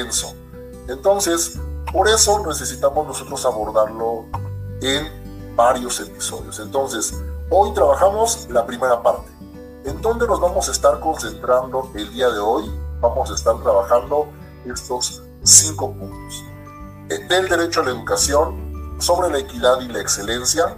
extenso. Entonces, por eso necesitamos nosotros abordarlo en varios episodios. Entonces, hoy trabajamos la primera parte. ¿En dónde nos vamos a estar concentrando el día de hoy? Vamos a estar trabajando estos cinco puntos. Del derecho a la educación, sobre la equidad y la excelencia,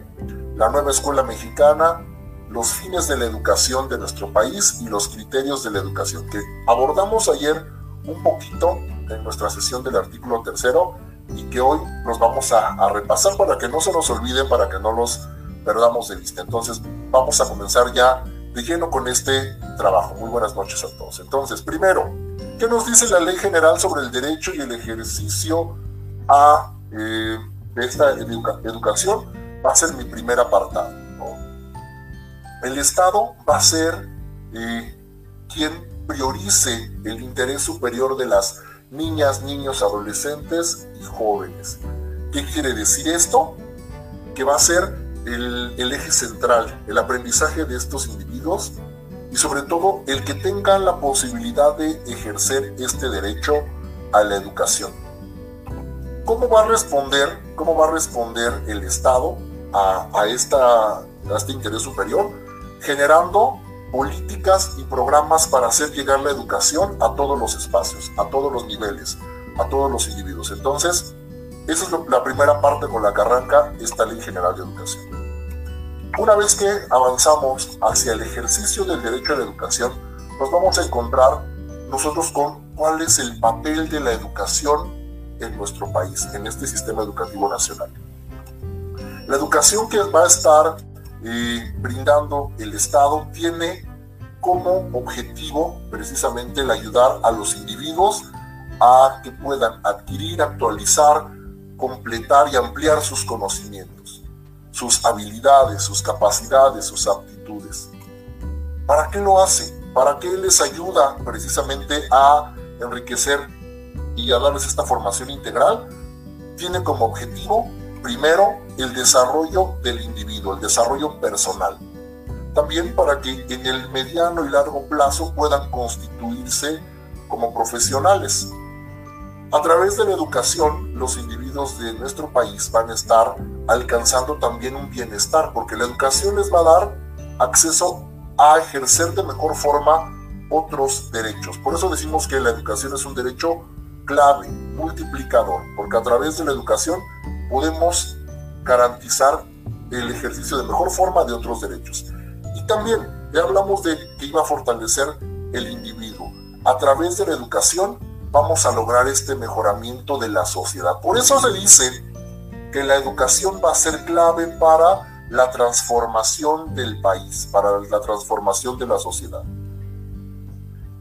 la nueva escuela mexicana, los fines de la educación de nuestro país y los criterios de la educación, que abordamos ayer un poquito en nuestra sesión del artículo tercero y que hoy nos vamos a, a repasar para que no se nos olviden, para que no los perdamos de vista. Entonces vamos a comenzar ya de lleno con este trabajo. Muy buenas noches a todos. Entonces, primero, ¿qué nos dice la Ley General sobre el derecho y el ejercicio a eh, esta educación? Va a ser mi primer apartado. El Estado va a ser eh, quien priorice el interés superior de las niñas, niños, adolescentes y jóvenes. ¿Qué quiere decir esto? Que va a ser el, eje central, el aprendizaje de estos individuos y sobre todo el que tengan la posibilidad de ejercer este derecho a la educación. ¿Cómo va a responder, cómo va a responder el Estado a, esta, a este interés superior? Generando políticas y programas para hacer llegar la educación a todos los espacios, a todos los niveles, a todos los individuos. Entonces, esa es la primera parte con la que arranca esta Ley General de Educación. Una vez que avanzamos hacia el ejercicio del derecho a la educación, nos vamos a encontrar nosotros con cuál es el papel de la educación en nuestro país, en este sistema educativo nacional. La educación que va a estar brindando el Estado tiene como objetivo precisamente el ayudar a los individuos a que puedan adquirir, actualizar, completar y ampliar sus conocimientos, sus habilidades, sus capacidades, sus aptitudes. ¿Para qué lo hace? ¿Para qué les ayuda precisamente a enriquecer y a darles esta formación integral? Tiene como objetivo, primero, el desarrollo del individuo, el desarrollo personal. También para que en el mediano y largo plazo puedan constituirse como profesionales, a través de la educación, los individuos de nuestro país van a estar alcanzando también un bienestar, porque la educación les va a dar acceso a ejercer de mejor forma otros derechos. Por eso decimos que la educación es un derecho clave, multiplicador, porque a través de la educación podemos garantizar el ejercicio de mejor forma de otros derechos. Y también ya hablamos de que iba a fortalecer el individuo. A través de la educación vamos a lograr este mejoramiento de la sociedad. Por eso se dice que la educación va a ser clave para la transformación del país, para la transformación de la sociedad.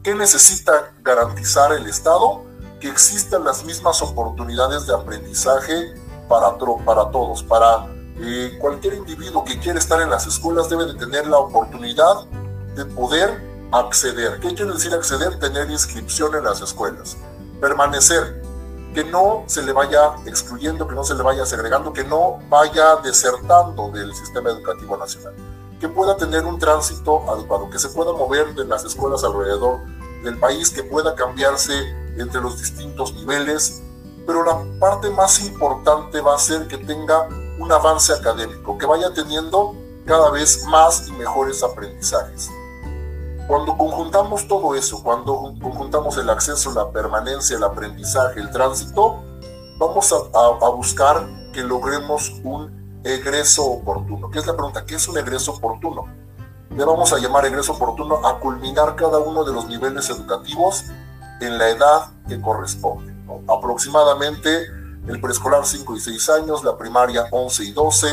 ¿Qué necesita garantizar el Estado? Que existan las mismas oportunidades de aprendizaje para, todos, para eh, cualquier individuo que quiera estar en las escuelas debe de tener la oportunidad de poder acceder. ¿Qué quiere decir acceder? Tener inscripción en las escuelas. Permanecer. Que no se le vaya excluyendo, que no se le vaya segregando, que no vaya desertando del sistema educativo nacional. Que pueda tener un tránsito adecuado, que se pueda mover de las escuelas alrededor del país, que pueda cambiarse entre los distintos niveles. Pero la parte más importante va a ser que tenga un avance académico, que vaya teniendo cada vez más y mejores aprendizajes. Cuando conjuntamos todo eso, cuando conjuntamos el acceso, la permanencia, el aprendizaje, el tránsito, vamos a, buscar que logremos un egreso oportuno. ¿Qué es la pregunta? ¿Qué es un egreso oportuno? Le vamos a llamar egreso oportuno a culminar cada uno de los niveles educativos en la edad que corresponde. Aproximadamente el preescolar 5 y 6 años, la primaria 11 y 12,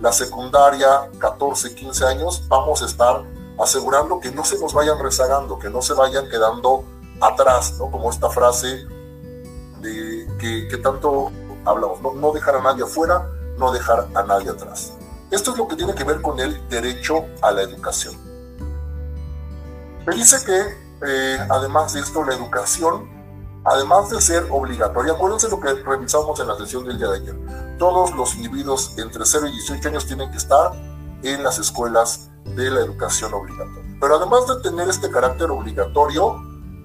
la secundaria 14 y 15 años, vamos a estar asegurando que no se nos vayan rezagando, que no se vayan quedando atrás, ¿no? Como esta frase de que, tanto hablamos, ¿no? dejar a nadie afuera, no dejar a nadie atrás. Esto es lo que tiene que ver con el derecho a la educación. Me dice que, eh, además de esto, la educación, además de ser obligatoria, acuérdense lo que revisamos en la sesión del día de ayer, todos los individuos entre 0 y 18 años tienen que estar en las escuelas de la educación obligatoria. Pero además de tener este carácter obligatorio,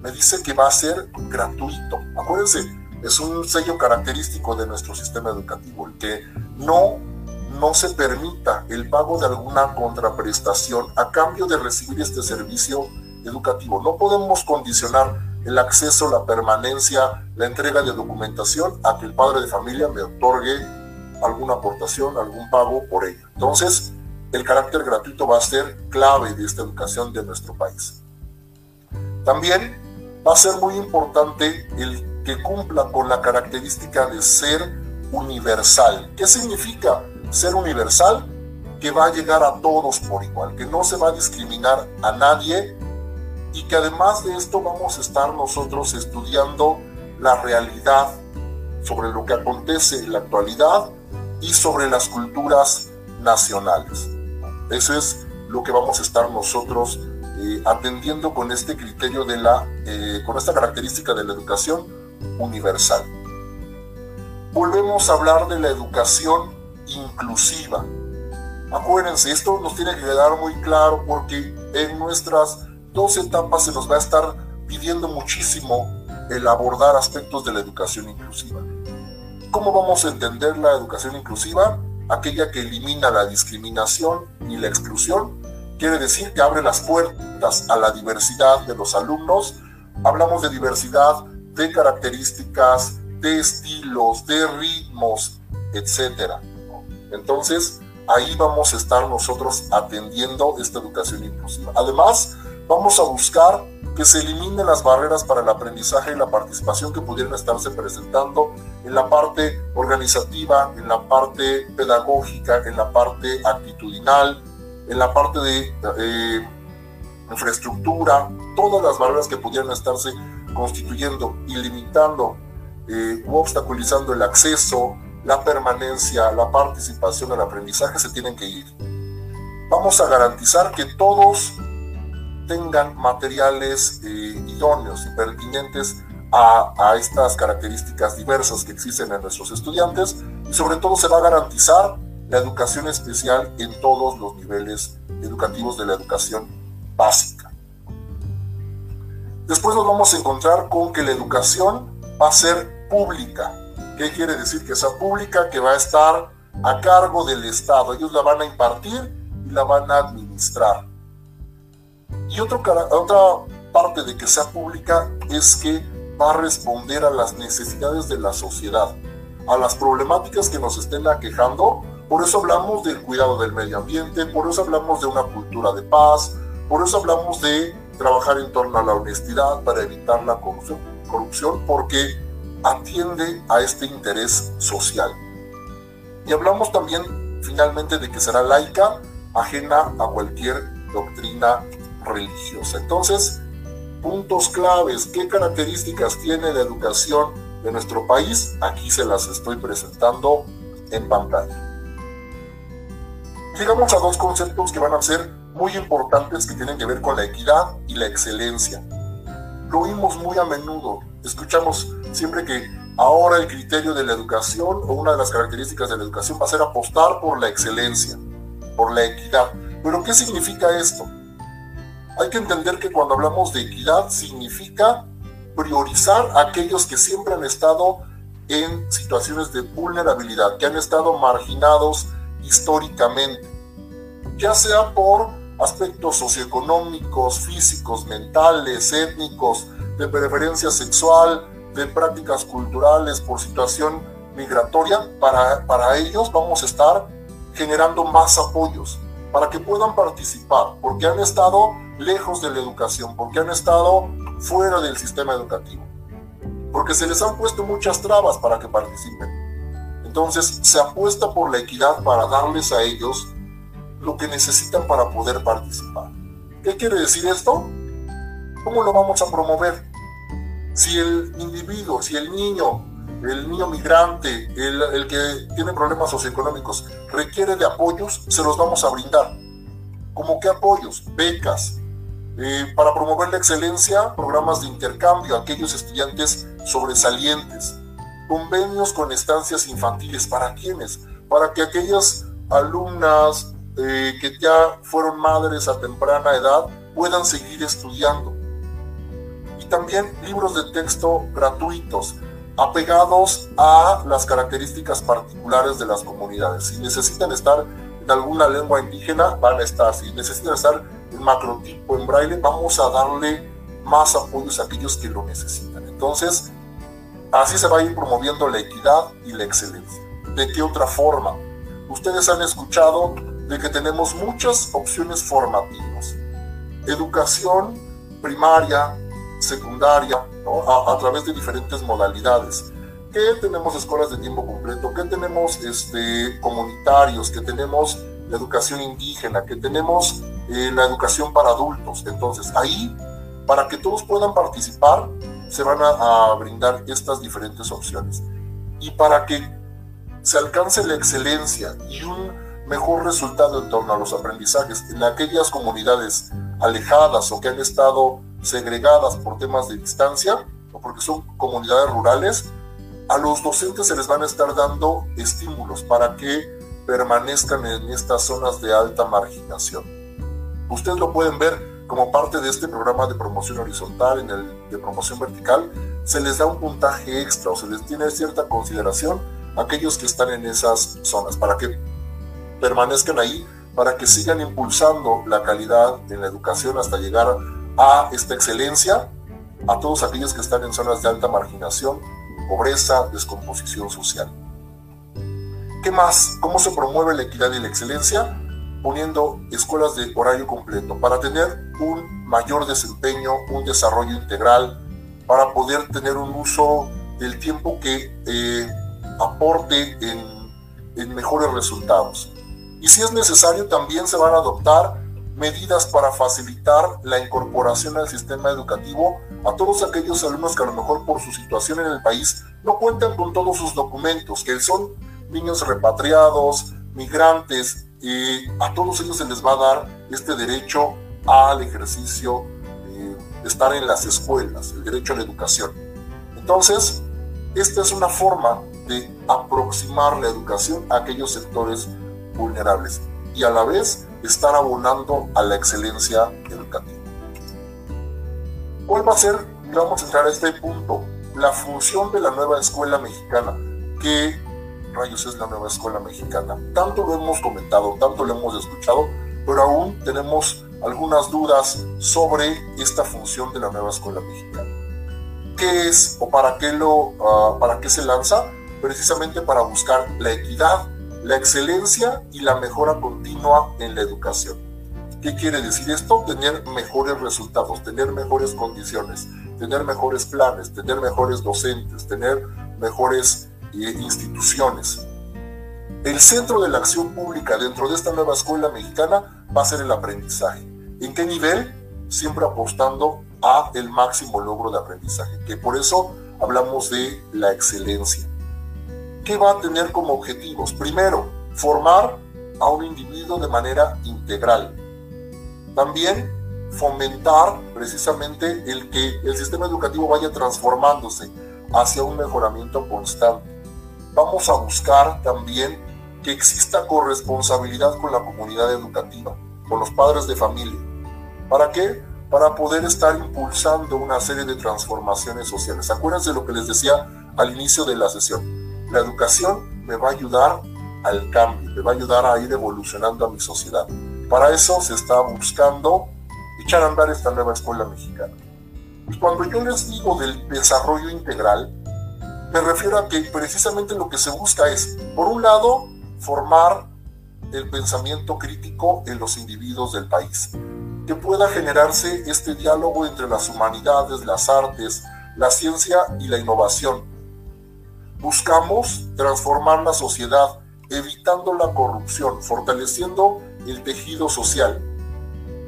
me dice que va a ser gratuito. Acuérdense, es un sello característico de nuestro sistema educativo, el que no, no se permita el pago de alguna contraprestación a cambio de recibir este servicio educativo. No podemos condicionar el acceso, la permanencia, la entrega de documentación a que el padre de familia me otorgue alguna aportación, algún pago por ella. Entonces, el carácter gratuito va a ser clave de esta educación de nuestro país. También va a ser muy importante el que cumpla con la característica de ser universal. ¿Qué significa ser universal? Que va a llegar a todos por igual, que no se va a discriminar a nadie y que además de esto vamos a estar nosotros estudiando la realidad sobre lo que acontece en la actualidad y sobre las culturas nacionales. Eso es lo que vamos a estar nosotros eh, atendiendo con este criterio de la, eh, con esta característica de la educación universal. Volvemos a hablar de la educación inclusiva. Acuérdense, esto nos tiene que quedar muy claro porque en nuestras dos etapas se nos va a estar pidiendo muchísimo el abordar aspectos de la educación inclusiva. ¿Cómo vamos a entender la educación inclusiva? Aquella que elimina la discriminación y la exclusión. Quiere decir que abre las puertas a la diversidad de los alumnos. Hablamos de diversidad de características, de estilos, de ritmos, etc. Entonces, ahí vamos a estar nosotros atendiendo esta educación inclusiva. Además, Vamos a buscar que se eliminen las barreras para el aprendizaje y la participación que pudieran estarse presentando en la parte organizativa, en la parte pedagógica, en la parte actitudinal, en la parte de eh, infraestructura, todas las barreras que pudieran estarse constituyendo y limitando eh, u obstaculizando el acceso, la permanencia, la participación, el aprendizaje se tienen que ir. Vamos a garantizar que todos tengan materiales eh, idóneos y pertinentes a, a, estas características diversas que existen en nuestros estudiantes y sobre todo se va a garantizar la educación especial en todos los niveles educativos de la educación básica. Después nos vamos a encontrar con que la educación va a ser pública. ¿Qué quiere decir? Que sea pública, que va a estar a cargo del Estado. Ellos la van a impartir y la van a administrar. Y otro, otra parte de que sea pública es que va a responder a las necesidades de la sociedad, a las problemáticas que nos estén aquejando. Por eso hablamos del cuidado del medio ambiente, por eso hablamos de una cultura de paz, por eso hablamos de trabajar en torno a la honestidad para evitar la corrupción, corrupción porque atiende a este interés social. Y hablamos también finalmente de que será laica, ajena a cualquier doctrina religiosa. Entonces, puntos claves, qué características tiene la educación de nuestro país, aquí se las estoy presentando en pantalla. Llegamos a dos conceptos que van a ser muy importantes que tienen que ver con la equidad y la excelencia. Lo oímos muy a menudo, escuchamos siempre que ahora el criterio de la educación o una de las características de la educación va a ser apostar por la excelencia, por la equidad. Pero ¿qué significa esto? Hay que entender que cuando hablamos de equidad significa priorizar a aquellos que siempre han estado en situaciones de vulnerabilidad, que han estado marginados históricamente, ya sea por aspectos socioeconómicos, físicos, mentales, étnicos, de preferencia sexual, de prácticas culturales, por situación migratoria, para, para ellos vamos a estar generando más apoyos para que puedan participar, porque han estado lejos de la educación, porque han estado fuera del sistema educativo, porque se les han puesto muchas trabas para que participen. Entonces se apuesta por la equidad para darles a ellos lo que necesitan para poder participar. ¿Qué quiere decir esto? ¿Cómo lo vamos a promover? Si el individuo, si el niño, el niño migrante, el, el que tiene problemas socioeconómicos, requiere de apoyos, se los vamos a brindar. ¿Cómo qué apoyos? Becas, eh, para promover la excelencia, programas de intercambio a aquellos estudiantes sobresalientes, convenios con estancias infantiles, ¿para quiénes? Para que aquellas alumnas eh, que ya fueron madres a temprana edad puedan seguir estudiando. Y también libros de texto gratuitos, apegados a las características particulares de las comunidades. Si necesitan estar en alguna lengua indígena, van a estar. Si necesitan estar en macrotipo, en braille, vamos a darle más apoyos a aquellos que lo necesitan. Entonces, así se va a ir promoviendo la equidad y la excelencia. ¿De qué otra forma? Ustedes han escuchado de que tenemos muchas opciones formativas. Educación primaria, secundaria, a, través de diferentes modalidades. Que tenemos escuelas de tiempo completo, que tenemos este, comunitarios, que tenemos educación indígena, que tenemos eh, la educación para adultos. Entonces, ahí, para que todos puedan participar, se van a, a brindar estas diferentes opciones. Y para que se alcance la excelencia y un mejor resultado en torno a los aprendizajes en aquellas comunidades alejadas o que han estado segregadas por temas de distancia o porque son comunidades rurales, a los docentes se les van a estar dando estímulos para que permanezcan en estas zonas de alta marginación. Ustedes lo pueden ver como parte de este programa de promoción horizontal, en el de promoción vertical, se les da un puntaje extra o se les tiene cierta consideración a aquellos que están en esas zonas para que permanezcan ahí, para que sigan impulsando la calidad en la educación hasta llegar a esta excelencia a todos aquellos que están en zonas de alta marginación, pobreza, descomposición social. ¿Qué más? ¿Cómo se promueve la equidad y la excelencia? Poniendo escuelas de horario completo para tener un mayor desempeño, un desarrollo integral, para poder tener un uso del tiempo que eh, aporte en, en mejores resultados. Y si es necesario, también se van a adoptar medidas para facilitar la incorporación al sistema educativo a todos aquellos alumnos que a lo mejor por su situación en el país no cuentan con todos sus documentos, que son niños repatriados, migrantes, y a todos ellos se les va a dar este derecho al ejercicio, de estar en las escuelas, el derecho a la educación. Entonces, esta es una forma de aproximar la educación a aquellos sectores vulnerables y a la vez estar abonando a la excelencia educativa. ¿Cuál va a ser, vamos a entrar a este punto, la función de la nueva escuela mexicana? ¿Qué rayos es la nueva escuela mexicana? Tanto lo hemos comentado, tanto lo hemos escuchado, pero aún tenemos algunas dudas sobre esta función de la nueva escuela mexicana. ¿Qué es o para qué, lo, ah, para qué se lanza? Precisamente para buscar la equidad la excelencia y la mejora continua en la educación. ¿Qué quiere decir esto? Tener mejores resultados, tener mejores condiciones, tener mejores planes, tener mejores docentes, tener mejores eh, instituciones. El centro de la acción pública dentro de esta nueva escuela mexicana va a ser el aprendizaje. ¿En qué nivel? Siempre apostando a el máximo logro de aprendizaje, que por eso hablamos de la excelencia. ¿Qué va a tener como objetivos? Primero, formar a un individuo de manera integral. También fomentar precisamente el que el sistema educativo vaya transformándose hacia un mejoramiento constante. Vamos a buscar también que exista corresponsabilidad con la comunidad educativa, con los padres de familia. ¿Para qué? Para poder estar impulsando una serie de transformaciones sociales. Acuérdense lo que les decía al inicio de la sesión la educación me va a ayudar al cambio, me va a ayudar a ir evolucionando a mi sociedad. Para eso se está buscando echar a andar esta nueva escuela mexicana. Cuando yo les digo del desarrollo integral, me refiero a que precisamente lo que se busca es, por un lado, formar el pensamiento crítico en los individuos del país, que pueda generarse este diálogo entre las humanidades, las artes, la ciencia y la innovación, Buscamos transformar la sociedad, evitando la corrupción, fortaleciendo el tejido social.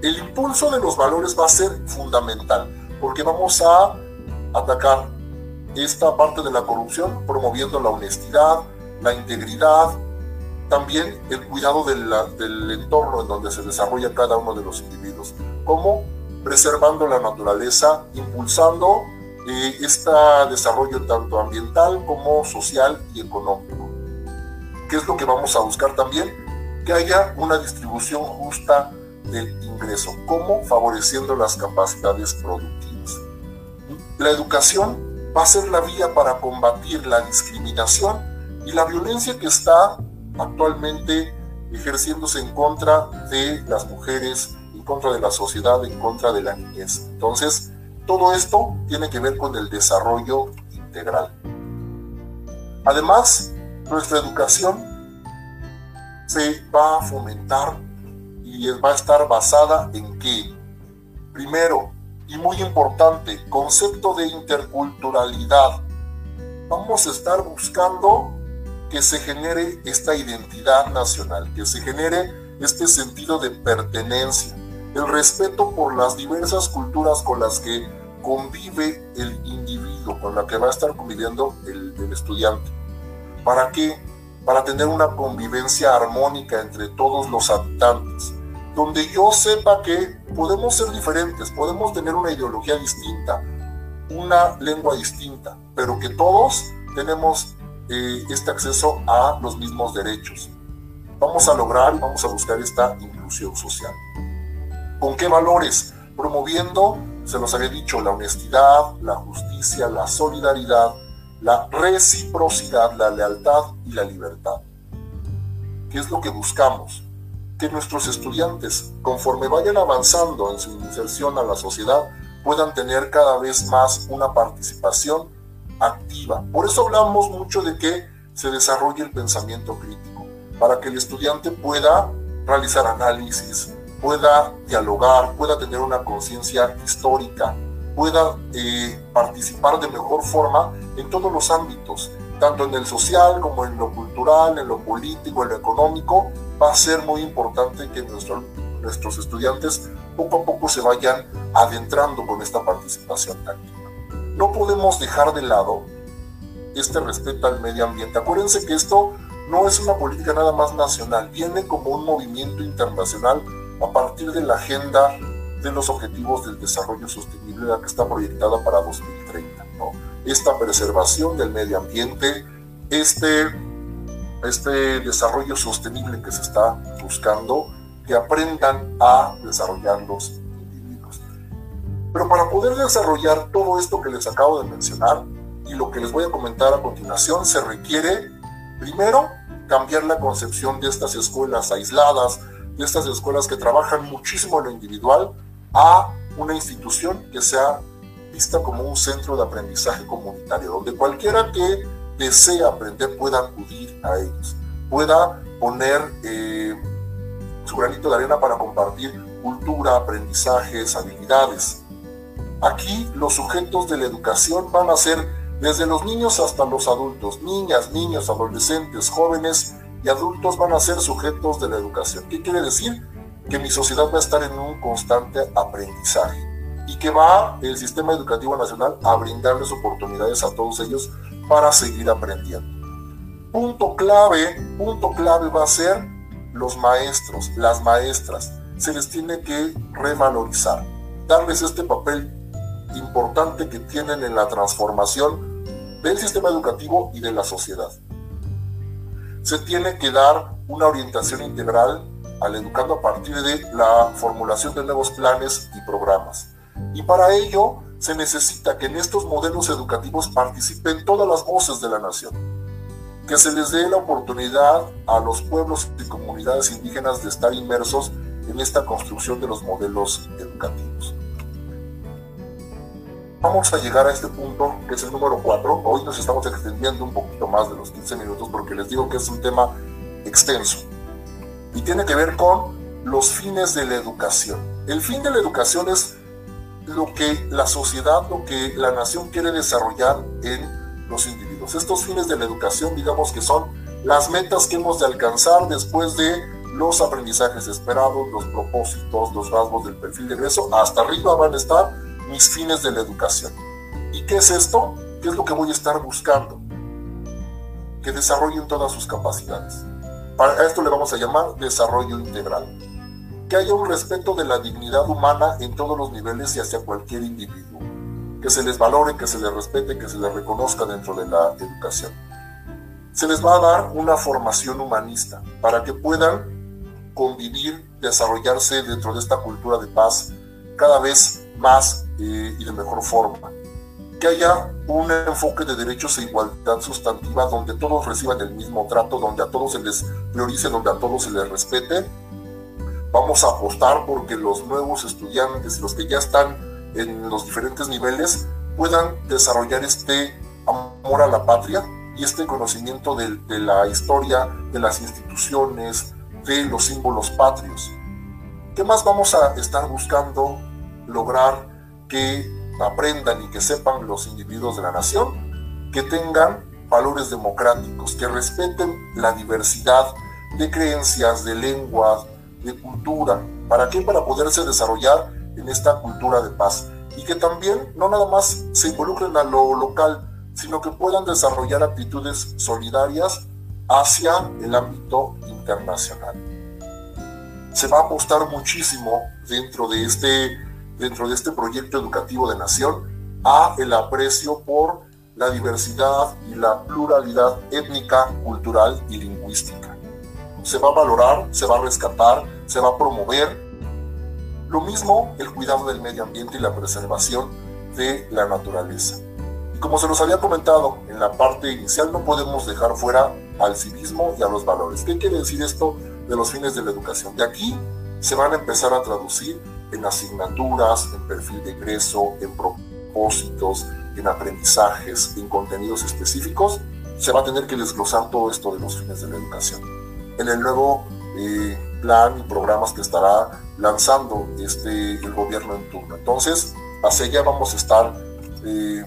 El impulso de los valores va a ser fundamental, porque vamos a atacar esta parte de la corrupción, promoviendo la honestidad, la integridad, también el cuidado del entorno en donde se desarrolla cada uno de los individuos, como preservando la naturaleza, impulsando eh, este desarrollo tanto ambiental como social y económico. ¿Qué es lo que vamos a buscar también? Que haya una distribución justa del ingreso, como favoreciendo las capacidades productivas. La educación va a ser la vía para combatir la discriminación y la violencia que está actualmente ejerciéndose en contra de las mujeres, en contra de la sociedad, en contra de la niñez. Entonces, todo esto tiene que ver con el desarrollo integral. Además, nuestra educación se va a fomentar y va a estar basada en qué? Primero, y muy importante, concepto de interculturalidad. Vamos a estar buscando que se genere esta identidad nacional, que se genere este sentido de pertenencia, el respeto por las diversas culturas con las que convive el individuo, con la que va a estar conviviendo el, estudiante. ¿Para qué? Para tener una convivencia armónica entre todos los habitantes, donde yo sepa que podemos ser diferentes, podemos tener una ideología distinta, una lengua distinta, pero que todos tenemos eh, este acceso a los mismos derechos. Vamos a lograr, vamos a buscar esta inclusión social. ¿Con qué valores? Promoviendo, se nos había dicho, la honestidad, la justicia, la solidaridad, la reciprocidad, la lealtad y la libertad. ¿Qué es lo que buscamos? Que nuestros estudiantes, conforme vayan avanzando en su inserción a la sociedad, puedan tener cada vez más una participación activa. Por eso hablamos mucho de que se desarrolle el pensamiento crítico, para que el estudiante pueda realizar análisis, pueda dialogar, pueda tener una conciencia histórica, pueda eh, participar de mejor forma en todos los ámbitos, tanto en el social como en lo cultural, en lo político, en lo económico, va a ser muy importante que nuestros estudiantes poco a poco se vayan adentrando con esta participación activa no podemos dejar de lado este respeto al medio ambiente. Acuérdense que esto no es una política nada más nacional, viene como un movimiento internacional a partir de la agenda de los objetivos del desarrollo sostenible, la que está proyectada para 2030. Esta preservación del medio ambiente, este, este desarrollo sostenible que se está buscando, que aprendan a desarrollarlos pero para poder desarrollar todo esto que les acabo de mencionar y lo que les voy a comentar a continuación, se requiere, primero, cambiar la concepción de estas escuelas aisladas, de estas escuelas que trabajan muchísimo en lo individual, a una institución que sea vista como un centro de aprendizaje comunitario, donde cualquiera que desee aprender pueda acudir a ellos, pueda poner eh, su granito de arena para compartir cultura, aprendizajes, habilidades. Aquí los sujetos de la educación van a ser desde los niños hasta los adultos, niñas, niños, adolescentes, jóvenes y adultos van a ser sujetos de la educación. ¿Qué quiere decir? Que mi sociedad va a estar en un constante aprendizaje y que va el sistema educativo nacional a brindarles oportunidades a todos ellos para seguir aprendiendo. Punto clave, punto clave va a ser los maestros, las maestras. Se les tiene que revalorizar, darles este papel importante que tienen en la transformación del sistema educativo y de la sociedad. Se tiene que dar una orientación integral al educando a partir de la formulación de nuevos planes y programas. Y para ello se necesita que en estos modelos educativos participen todas las voces de la nación, que se les dé la oportunidad a los pueblos y comunidades indígenas de estar inmersos en esta construcción de los modelos educativos vamos a llegar a este punto, que es el número 4. Hoy nos estamos extendiendo un poquito más de los 15 minutos porque les digo que es un tema extenso y tiene que ver con los fines de la educación. El fin de la educación es lo que la sociedad, lo que la nación quiere desarrollar en los individuos. Estos fines de la educación, digamos que son las metas que hemos de alcanzar después de los aprendizajes esperados, los propósitos, los rasgos del perfil de egreso, hasta arriba van a estar mis fines de la educación. ¿Y qué es esto? ¿Qué es lo que voy a estar buscando? Que desarrollen todas sus capacidades. Para esto le vamos a llamar desarrollo integral. Que haya un respeto de la dignidad humana en todos los niveles y hacia cualquier individuo. Que se les valore, que se les respete, que se les reconozca dentro de la educación. Se les va a dar una formación humanista para que puedan convivir, desarrollarse dentro de esta cultura de paz cada vez más y de mejor forma. que haya un enfoque de derechos e igualdad sustantiva donde todos reciban el mismo trato, donde a todos se les priorice, donde a todos se les respete. Vamos a apostar porque los nuevos estudiantes, los que ya están en los diferentes niveles, puedan desarrollar este amor a la patria y este conocimiento de, de la historia, de las instituciones, de los símbolos patrios. ¿Qué más vamos a estar buscando lograr que aprendan y que sepan los individuos de la nación, que tengan valores democráticos, que respeten la diversidad de creencias, de lenguas, de cultura. ¿Para qué? Para poderse desarrollar en esta cultura de paz. Y que también no nada más se involucren a lo local, sino que puedan desarrollar actitudes solidarias hacia el ámbito internacional. Se va a apostar muchísimo dentro de este dentro de este proyecto educativo de nación a el aprecio por la diversidad y la pluralidad étnica, cultural y lingüística. Se va a valorar, se va a rescatar, se va a promover. Lo mismo el cuidado del medio ambiente y la preservación de la naturaleza. Y como se nos había comentado en la parte inicial, no podemos dejar fuera al civismo y a los valores. ¿Qué quiere decir esto de los fines de la educación? De aquí se van a empezar a traducir en asignaturas, en perfil de egreso, en propósitos, en aprendizajes, en contenidos específicos, se va a tener que desglosar todo esto de los fines de la educación. En el nuevo eh, plan y programas que estará lanzando este, el gobierno en turno. Entonces, hacia allá vamos a estar eh,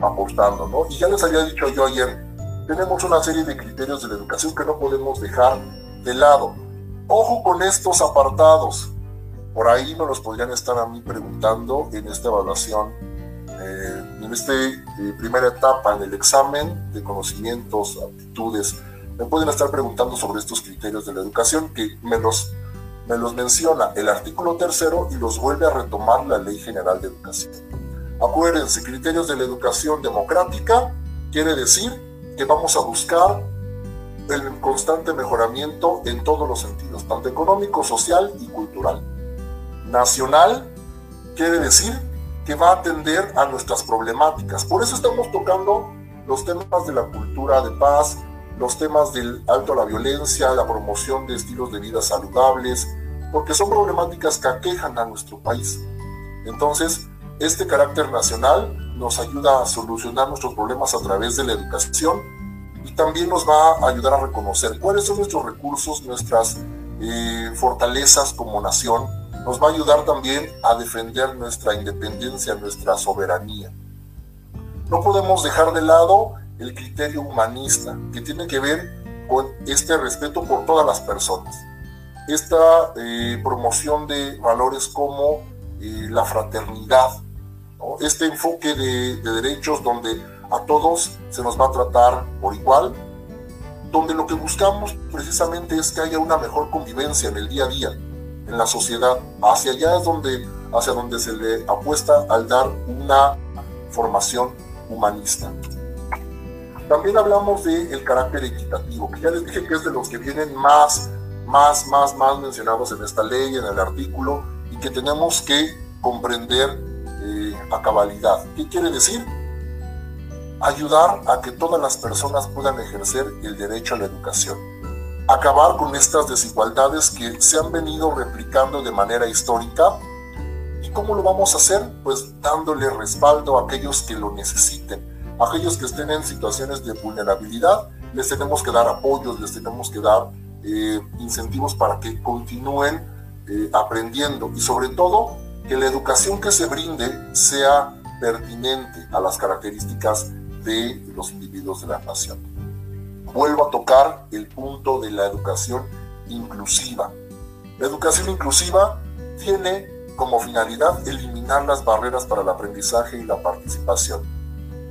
aportando, ¿no? Y ya les había dicho yo ayer, tenemos una serie de criterios de la educación que no podemos dejar de lado. Ojo con estos apartados. Por ahí me los podrían estar a mí preguntando en esta evaluación, eh, en esta eh, primera etapa, en el examen de conocimientos, aptitudes. Me pueden estar preguntando sobre estos criterios de la educación que me los, me los menciona el artículo tercero y los vuelve a retomar la Ley General de Educación. Acuérdense, criterios de la educación democrática quiere decir que vamos a buscar el constante mejoramiento en todos los sentidos, tanto económico, social y cultural nacional quiere decir que va a atender a nuestras problemáticas. Por eso estamos tocando los temas de la cultura de paz, los temas del alto a la violencia, la promoción de estilos de vida saludables, porque son problemáticas que aquejan a nuestro país. Entonces, este carácter nacional nos ayuda a solucionar nuestros problemas a través de la educación y también nos va a ayudar a reconocer cuáles son nuestros recursos, nuestras eh, fortalezas como nación nos va a ayudar también a defender nuestra independencia, nuestra soberanía. No podemos dejar de lado el criterio humanista, que tiene que ver con este respeto por todas las personas. Esta eh, promoción de valores como eh, la fraternidad, este enfoque de, de derechos donde a todos se nos va a tratar por igual, donde lo que buscamos precisamente es que haya una mejor convivencia en el día a día, en la sociedad. Hacia allá es donde, hacia donde se le apuesta al dar una formación humanista. También hablamos del el carácter equitativo, que ya les dije que es de los que vienen más, más, más, más mencionados en esta ley, en el artículo, y que tenemos que comprender eh, a cabalidad. ¿Qué quiere decir? Ayudar a que todas las personas puedan ejercer el derecho a la educación acabar con estas desigualdades que se han venido replicando de manera histórica. ¿Y cómo lo vamos a hacer? Pues dándole respaldo a aquellos que lo necesiten, a aquellos que estén en situaciones de vulnerabilidad, les tenemos que dar apoyos, les tenemos que dar eh, incentivos para que continúen eh, aprendiendo y sobre todo que la educación que se brinde sea pertinente a las características de los individuos de la nación vuelvo a tocar el punto de la educación inclusiva. La educación inclusiva tiene como finalidad eliminar las barreras para el aprendizaje y la participación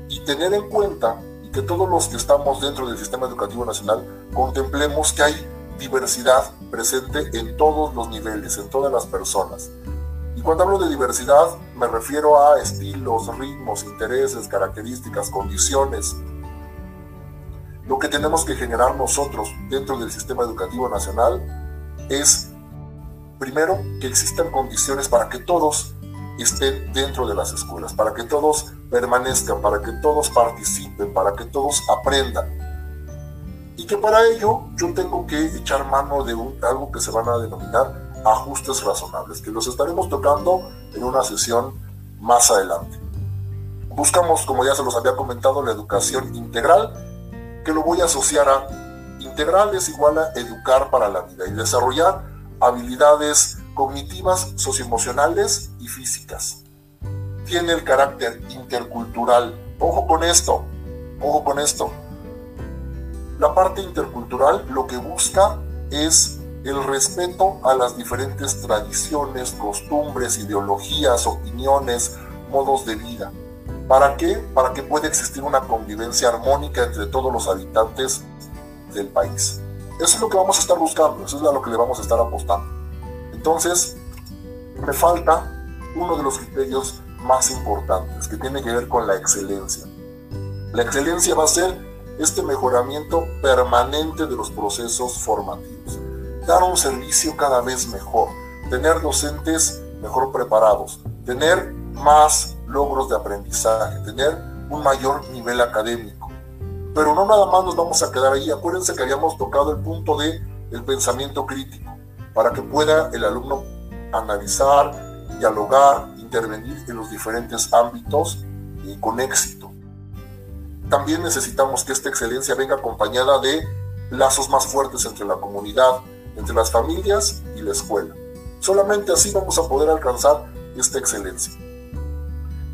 y tener en cuenta que todos los que estamos dentro del sistema educativo nacional contemplemos que hay diversidad presente en todos los niveles, en todas las personas. Y cuando hablo de diversidad me refiero a estilos, ritmos, intereses, características, condiciones, lo que tenemos que generar nosotros dentro del sistema educativo nacional es, primero, que existan condiciones para que todos estén dentro de las escuelas, para que todos permanezcan, para que todos participen, para que todos aprendan. Y que para ello yo tengo que echar mano de algo que se van a denominar ajustes razonables, que los estaremos tocando en una sesión más adelante. Buscamos, como ya se los había comentado, la educación integral, que lo voy a asociar a integral es igual a educar para la vida y desarrollar habilidades cognitivas, socioemocionales y físicas. Tiene el carácter intercultural. Ojo con esto, ojo con esto. La parte intercultural lo que busca es el respeto a las diferentes tradiciones, costumbres, ideologías, opiniones, modos de vida. ¿Para qué? Para que pueda existir una convivencia armónica entre todos los habitantes del país. Eso es lo que vamos a estar buscando, eso es a lo que le vamos a estar apostando. Entonces, me falta uno de los criterios más importantes, que tiene que ver con la excelencia. La excelencia va a ser este mejoramiento permanente de los procesos formativos dar un servicio cada vez mejor, tener docentes mejor preparados, tener más logros de aprendizaje, tener un mayor nivel académico. Pero no nada más nos vamos a quedar ahí. Acuérdense que habíamos tocado el punto de el pensamiento crítico, para que pueda el alumno analizar, dialogar, intervenir en los diferentes ámbitos y con éxito. También necesitamos que esta excelencia venga acompañada de lazos más fuertes entre la comunidad, entre las familias y la escuela. Solamente así vamos a poder alcanzar esta excelencia.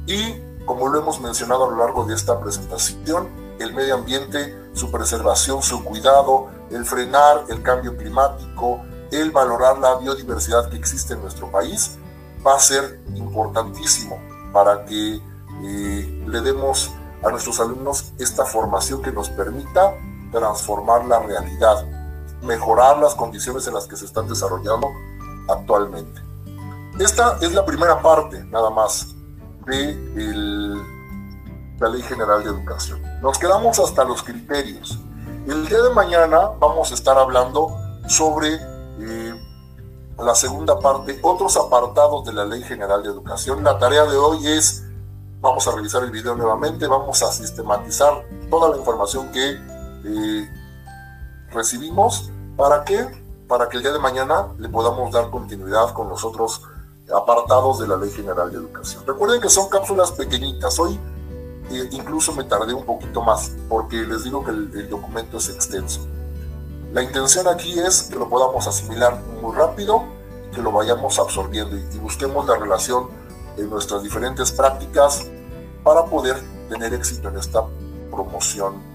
Y como lo hemos mencionado a lo largo de esta presentación, el medio ambiente, su preservación, su cuidado, el frenar el cambio climático, el valorar la biodiversidad que existe en nuestro país, va a ser importantísimo para que eh, le demos a nuestros alumnos esta formación que nos permita transformar la realidad mejorar las condiciones en las que se están desarrollando actualmente. Esta es la primera parte, nada más, de la Ley General de Educación. Nos quedamos hasta los criterios. El día de mañana vamos a estar hablando sobre eh, la segunda parte, otros apartados de la Ley General de Educación. La tarea de hoy es, vamos a revisar el video nuevamente, vamos a sistematizar toda la información que eh, recibimos. ¿Para qué? Para que el día de mañana le podamos dar continuidad con los otros apartados de la Ley General de Educación. Recuerden que son cápsulas pequeñitas. Hoy eh, incluso me tardé un poquito más porque les digo que el, documento es extenso. La intención aquí es que lo podamos asimilar muy rápido y que lo vayamos absorbiendo y busquemos la relación en nuestras diferentes prácticas para poder tener éxito en esta promoción